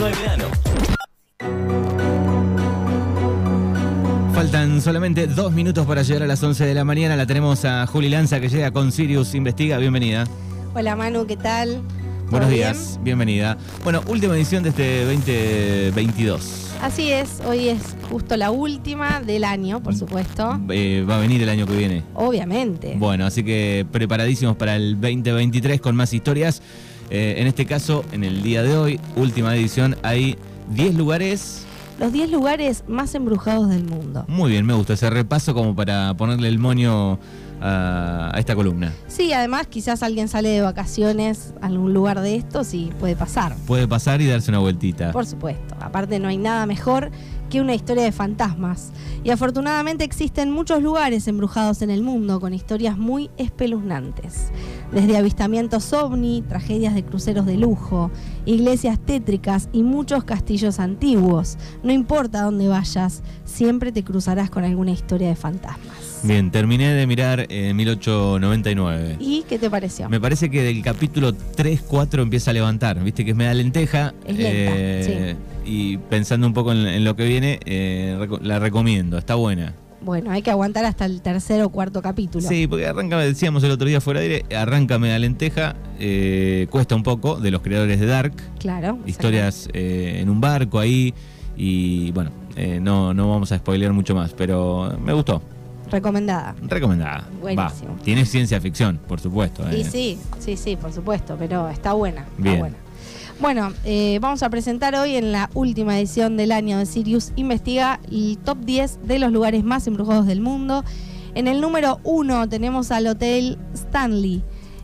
no hay verano. Faltan solamente dos minutos para llegar a las 11 de la mañana. La tenemos a Juli Lanza que llega con Sirius Investiga. Bienvenida. Hola Manu, ¿qué tal? Buenos ¿Todo días, bienvenida. Bueno, última edición de este 2022. Así es, hoy es justo la última del año, por supuesto. Eh, va a venir el año que viene. Obviamente. Bueno, así que preparadísimos para el 2023 con más historias. Eh, en este caso, en el día de hoy, última edición, hay 10 lugares. Los 10 lugares más embrujados del mundo. Muy bien, me gusta ese repaso como para ponerle el moño a, a esta columna. Sí, además quizás alguien sale de vacaciones a algún lugar de estos y puede pasar. Puede pasar y darse una vueltita. Por supuesto. Aparte no hay nada mejor que una historia de fantasmas. Y afortunadamente existen muchos lugares embrujados en el mundo con historias muy espeluznantes. Desde avistamientos ovni, tragedias de cruceros de lujo, iglesias tétricas y muchos castillos antiguos. No importa dónde vayas, siempre te cruzarás con alguna historia de fantasmas. Bien, terminé de mirar eh, 1899. ¿Y qué te pareció? Me parece que del capítulo 3-4 empieza a levantar, viste que es media lenteja. Es lenta, Y pensando un poco en, en lo que viene, eh, la recomiendo, está buena. Bueno, hay que aguantar hasta el tercer o cuarto capítulo. Sí, porque arranca, decíamos el otro día fuera de aire, arranca media lenteja, eh, cuesta un poco, de los creadores de Dark, Claro. historias eh, en un barco ahí, y bueno, eh, no, no vamos a spoilear mucho más, pero me gustó, Recomendada. recomendada. Buenísimo. Va, tiene ciencia ficción, por supuesto. Y eh. sí, sí, sí, por supuesto, pero está buena. Está Bien. buena. Bueno, eh, vamos a presentar hoy en la última edición del año de Sirius Investiga el top 10 de los lugares más embrujados del mundo. En el número 1 tenemos al Hotel Stanley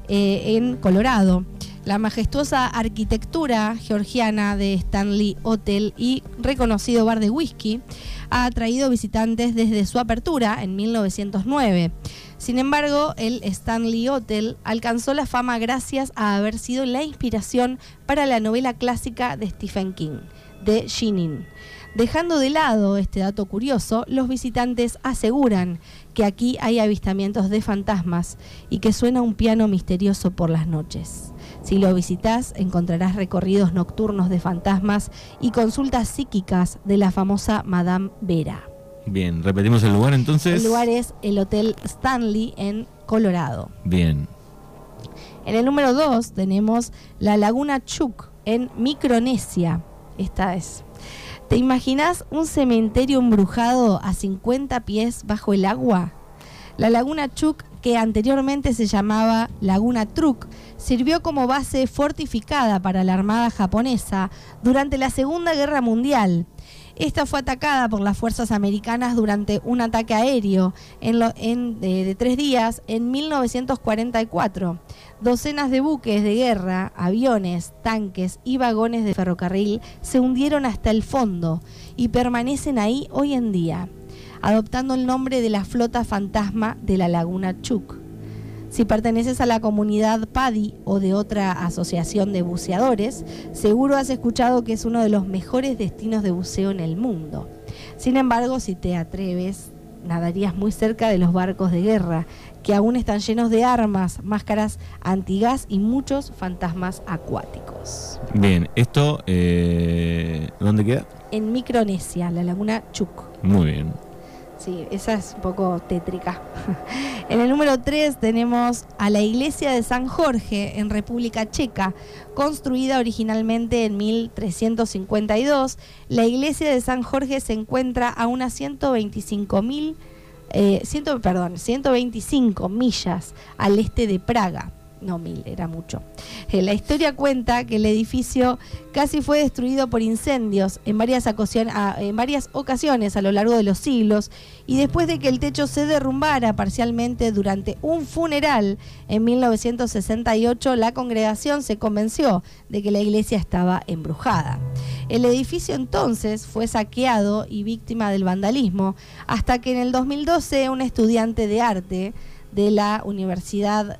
eh, en Colorado. La majestuosa arquitectura georgiana de Stanley Hotel y reconocido bar de whisky ha atraído visitantes desde su apertura en 1909. Sin embargo, el Stanley Hotel alcanzó la fama gracias a haber sido la inspiración para la novela clásica de Stephen King, The Shining. Dejando de lado este dato curioso, los visitantes aseguran que aquí hay avistamientos de fantasmas y que suena un piano misterioso por las noches. Si lo visitas, encontrarás recorridos nocturnos de fantasmas y consultas psíquicas de la famosa Madame Vera. Bien, repetimos el lugar entonces. El lugar es el Hotel Stanley en Colorado. Bien, En el número 2 tenemos la Laguna Chuk en Micronesia. Esta es. ¿Te imaginas un cementerio embrujado a 50 pies bajo el agua? La Laguna Chuk, que anteriormente se llamaba Laguna Truk, sirvió como base fortificada para la Armada japonesa durante la Segunda Guerra Mundial. Esta fue atacada por las fuerzas americanas durante un ataque aéreo en de, de tres días en 1944. Docenas de buques de guerra, aviones, tanques y vagones de ferrocarril se hundieron hasta el fondo y permanecen ahí hoy en día, adoptando el nombre de la flota fantasma de la Laguna Chuk. Si perteneces a la comunidad PADI o de otra asociación de buceadores, seguro has escuchado que es uno de los mejores destinos de buceo en el mundo. Sin embargo, si te atreves, nadarías muy cerca de los barcos de guerra, que aún están llenos de armas, máscaras antigas y muchos fantasmas acuáticos. bien. Esto, eh, ¿dónde queda? En Micronesia, la laguna Chuk. Muy bien. Sí, esa es un poco tétrica. en el número 3 tenemos a la iglesia de San Jorge en República Checa, construida originalmente en 1352. La iglesia de San Jorge se encuentra a unas 125 mil, eh, ciento- perdón, 125 millas al este de Praga. No, mil, era mucho. Eh, la historia cuenta que el edificio casi fue destruido por incendios en varias, ocasión- a- en varias ocasiones a lo largo de los siglos y después de que el techo se derrumbara parcialmente durante un funeral en 1968, la congregación se convenció de que la iglesia estaba embrujada. El edificio entonces fue saqueado y víctima del vandalismo hasta que en el 2012 un estudiante de arte de la Universidad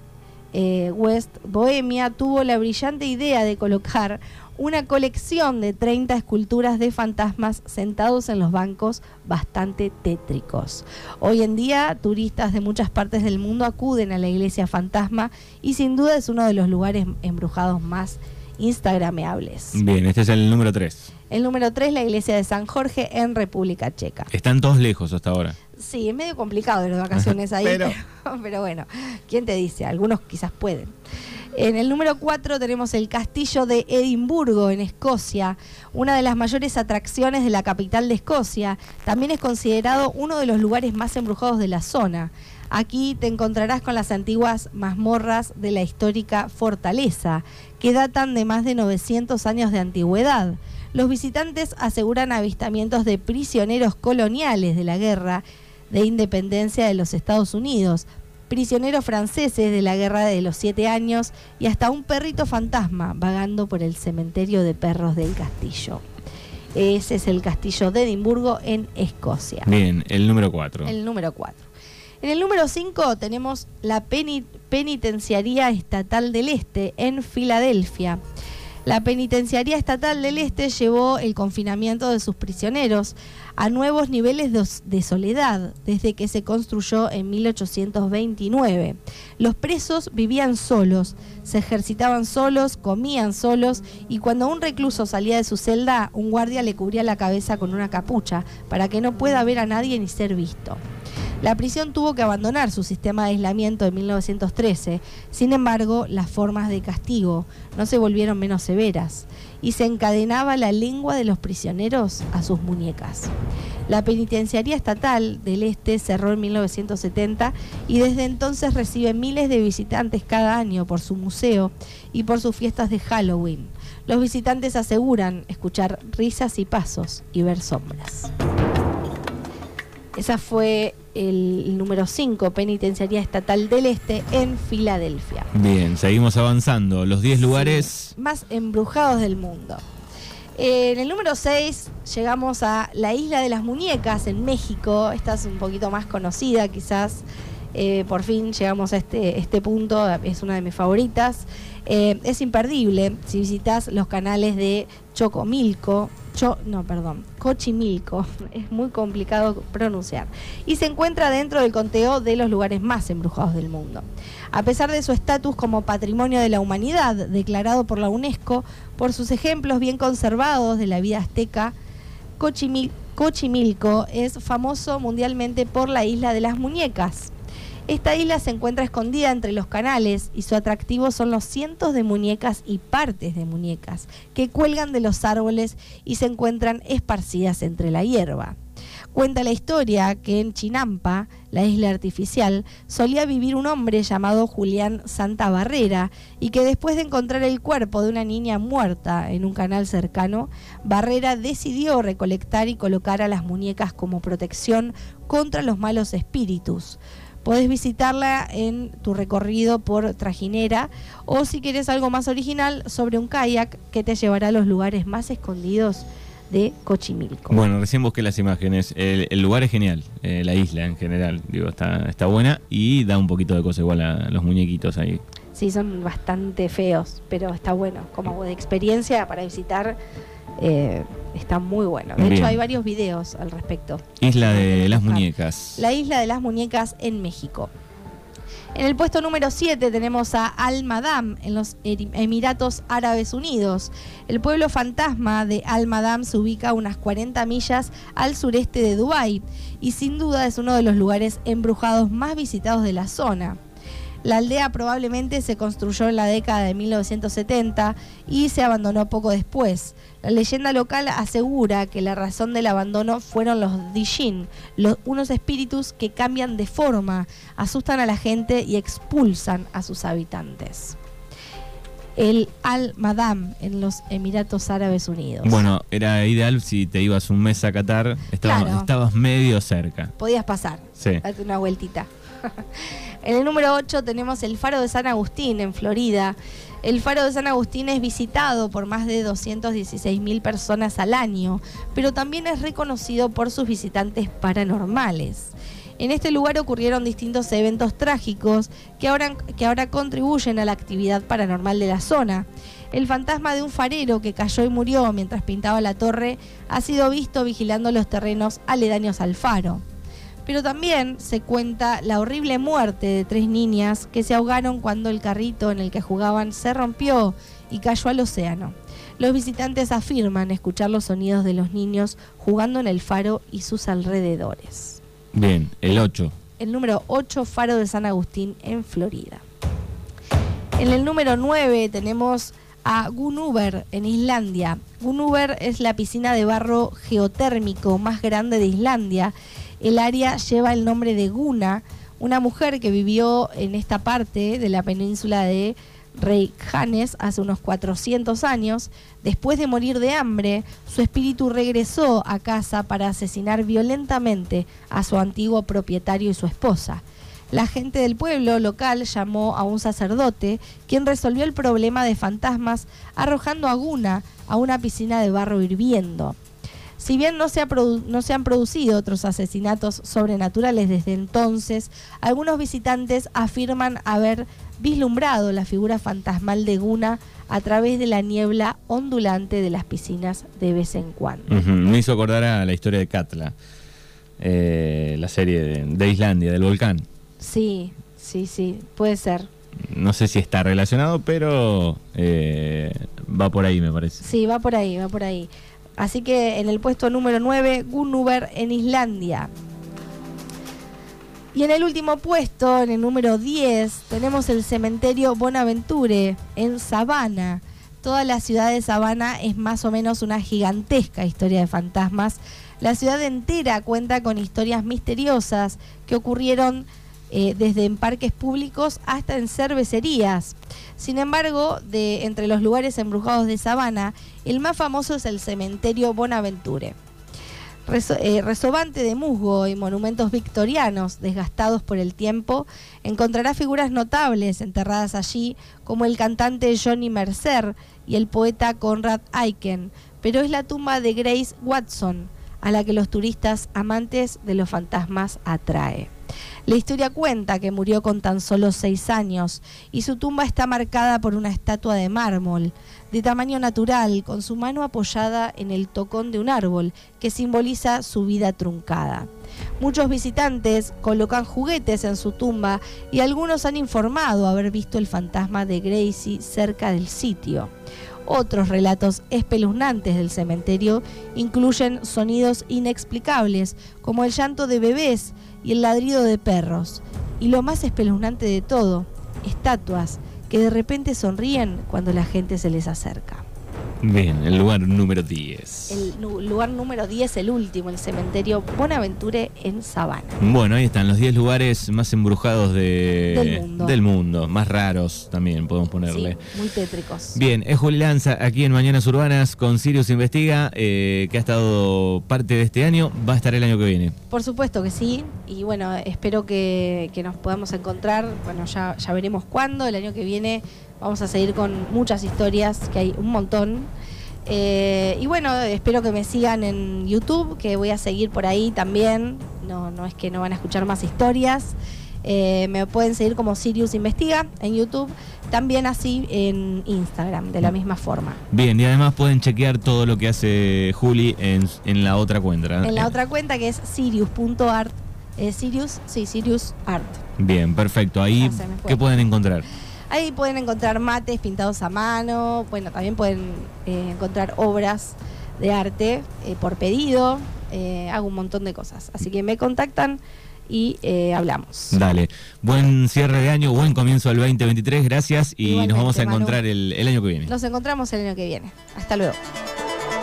eh, West Bohemia tuvo la brillante idea de colocar una colección de 30 esculturas de fantasmas sentados en los bancos bastante tétricos. Hoy en día, turistas de muchas partes del mundo acuden a la iglesia fantasma y sin duda es uno de los lugares embrujados más instagrameables. Bien, este es el número 3. El número 3, la iglesia de San Jorge en República Checa. Están todos lejos hasta ahora. Sí, es medio complicado de las vacaciones ahí, Pero- pero, pero bueno, ¿quién te dice? Algunos quizás pueden. En el número 4 tenemos el castillo de Edimburgo, en Escocia, una de las mayores atracciones de la capital de Escocia. También es considerado uno de los lugares más embrujados de la zona. Aquí te encontrarás con las antiguas mazmorras de la histórica fortaleza, que datan de más de 900 años de antigüedad. Los visitantes aseguran avistamientos de prisioneros coloniales de la guerra de independencia de los Estados Unidos, prisioneros franceses de la guerra de los siete años y hasta un perrito fantasma vagando por el cementerio de perros del castillo. Ese es el castillo de Edimburgo en Escocia. Bien, el número 4. El número 4. En el número 5 tenemos la peni- Penitenciaría Estatal del Este en Filadelfia. La Penitenciaría Estatal del Este llevó el confinamiento de sus prisioneros a nuevos niveles de, soledad desde que se construyó en 1829. Los presos vivían solos, se ejercitaban solos, comían solos y cuando un recluso salía de su celda, un guardia le cubría la cabeza con una capucha para que no pueda ver a nadie ni ser visto. La prisión tuvo que abandonar su sistema de aislamiento en 1913, sin embargo, las formas de castigo no se volvieron menos severas y se encadenaba la lengua de los prisioneros a sus muñecas. La penitenciaría estatal del Este cerró en 1970 y desde entonces recibe miles de visitantes cada año por su museo y por sus fiestas de Halloween. Los visitantes aseguran escuchar risas y pasos y ver sombras. Esa fue el número 5, Penitenciaría Estatal del Este en Filadelfia. Bien, seguimos avanzando. Los 10 lugares. Más embrujados del mundo. Eh, en el número 6 llegamos a la Isla de las Muñecas en México. Esta es un poquito más conocida quizás. Eh, por fin llegamos a este, este punto, es una de mis favoritas. Eh, es imperdible si visitas los canales de Chocomilco, No, perdón, Cochimilco, es muy complicado pronunciar, y se encuentra dentro del conteo de los lugares más embrujados del mundo. A pesar de su estatus como Patrimonio de la Humanidad, declarado por la UNESCO, por sus ejemplos bien conservados de la vida azteca, Cochimil- Cochimilco es famoso mundialmente por la isla de las muñecas. Esta isla se encuentra escondida entre los canales y su atractivo son los cientos de muñecas y partes de muñecas que cuelgan de los árboles y se encuentran esparcidas entre la hierba. Cuenta la historia que en Chinampa, la isla artificial, solía vivir un hombre llamado Julián Santa Barrera y que después de encontrar el cuerpo de una niña muerta en un canal cercano, Barrera decidió recolectar y colocar a las muñecas como protección contra los malos espíritus. Podés visitarla en tu recorrido por Trajinera o si quieres algo más original, sobre un kayak que te llevará a los lugares más escondidos de Cochimilco. Bueno, recién busqué las imágenes. El, el lugar es genial, eh, la isla en general, digo, está, está buena y da un poquito de cosa igual a los muñequitos ahí. Sí, son bastante feos, pero está bueno. Como de experiencia para visitar, eh, está muy bueno. De Bien. hecho, hay varios videos al respecto. Isla de las muñecas. La isla de las muñecas en México. En el puesto número 7 tenemos a Al Madam en los Emiratos Árabes Unidos. El pueblo fantasma de Al Madam se ubica a unas 40 millas al sureste de Dubái y sin duda es uno de los lugares embrujados más visitados de la zona. La aldea probablemente se construyó en la década de 1970 y se abandonó poco después. La leyenda local asegura que la razón del abandono fueron los Dijin, unos espíritus que cambian de forma, asustan a la gente y expulsan a sus habitantes. El Al-Madam en los Emiratos Árabes Unidos. Bueno, era ideal si te ibas un mes a Qatar, estabas, Claro. estabas medio cerca. Podías pasar. Sí. Date una vueltita. en el número 8 tenemos el Faro de San Agustín en Florida. El Faro de San Agustín es visitado por más de 216 mil personas al año, pero también es reconocido por sus visitantes paranormales. En este lugar ocurrieron distintos eventos trágicos que ahora, que ahora contribuyen a la actividad paranormal de la zona. El fantasma de un farero que cayó y murió mientras pintaba la torre ha sido visto vigilando los terrenos aledaños al faro. Pero también se cuenta la horrible muerte de tres niñas que se ahogaron cuando el carrito en el que jugaban se rompió y cayó al océano. Los visitantes afirman escuchar los sonidos de los niños jugando en el faro y sus alrededores. Bien, el 8. El número 8, Faro de San Agustín en Florida. En el número 9 tenemos a Gunúber en Islandia. Gunúber es la piscina de barro geotérmico más grande de Islandia. El área lleva el nombre de Guna, una mujer que vivió en esta parte de la península de Reykjanes hace unos 400 años. Después de morir de hambre, su espíritu regresó a casa para asesinar violentamente a su antiguo propietario y su esposa. La gente del pueblo local llamó a un sacerdote, quien resolvió el problema de fantasmas arrojando a Guna a una piscina de barro hirviendo. Si bien no se, han producido otros asesinatos sobrenaturales desde entonces, algunos visitantes afirman haber vislumbrado la figura fantasmal de Guna a través de la niebla ondulante de las piscinas de vez en cuando. Me hizo acordar a la historia de Katla, eh, la serie de Islandia, del volcán. Sí, sí, sí, puede ser. No sé si está relacionado, pero eh, va por ahí, me parece. Sí, va por ahí, va por ahí. Así que en el puesto número 9, Gunnuber en Islandia. Y en el último puesto, en el número 10, tenemos el cementerio Bonaventure en Sabana. Toda la ciudad de Sabana es más o menos una gigantesca historia de fantasmas. La ciudad entera cuenta con historias misteriosas que ocurrieron eh, desde en parques públicos hasta en cervecerías. Sin embargo, de entre los lugares embrujados de Sabana, el más famoso es el cementerio Bonaventure. Eh, resobante de musgo y monumentos victorianos desgastados por el tiempo, encontrará figuras notables enterradas allí, como el cantante Johnny Mercer y el poeta Conrad Aiken, pero es la tumba de Grace Watson, a la que los turistas amantes de los fantasmas atrae. La historia cuenta que murió con tan solo seis años y su tumba está marcada por una estatua de mármol, de tamaño natural, con su mano apoyada en el tocón de un árbol, que simboliza su vida truncada. Muchos visitantes colocan juguetes en su tumba y algunos han informado haber visto el fantasma de Gracie cerca del sitio. Otros relatos espeluznantes del cementerio incluyen sonidos inexplicables, como el llanto de bebés y el ladrido de perros. Y lo más espeluznante de todo, estatuas que de repente sonríen cuando la gente se les acerca. Bien, el lugar número 10. El lugar número 10, el último, el cementerio Bonaventure en Sabana. Bueno, ahí están los 10 lugares más embrujados de, del, mundo. más raros también podemos ponerle. muy tétricos. Bien, es Juli Lanza aquí en Mañanas Urbanas con Sirius Investiga, eh, que ha estado parte de este año, va a estar el año que viene. Por supuesto que sí, y bueno, espero que, que nos podamos encontrar, bueno, ya, ya veremos cuándo, el año que viene Vamos a seguir con muchas historias, que hay un montón. Eh, y bueno, espero que me sigan en YouTube, que voy a seguir por ahí también. No, no es que no van a escuchar más historias. Eh, me pueden seguir como Sirius Investiga en YouTube, también así en Instagram, de la misma forma. Bien, y además pueden chequear todo lo que hace Juli en, la otra cuenta. En la otra cuenta que es sirius.art. Eh, Sirius, sí, Sirius Art. Bien, perfecto. Ahí, ¿qué pueden encontrar? Ahí pueden encontrar mates pintados a mano, bueno, también pueden eh, encontrar obras de arte eh, por pedido, eh, hago un montón de cosas. Así que me contactan y hablamos. Dale, buen cierre de año, buen comienzo del 2023, gracias y nos vamos a encontrar el, el año que viene. Nos encontramos el año que viene. Hasta luego.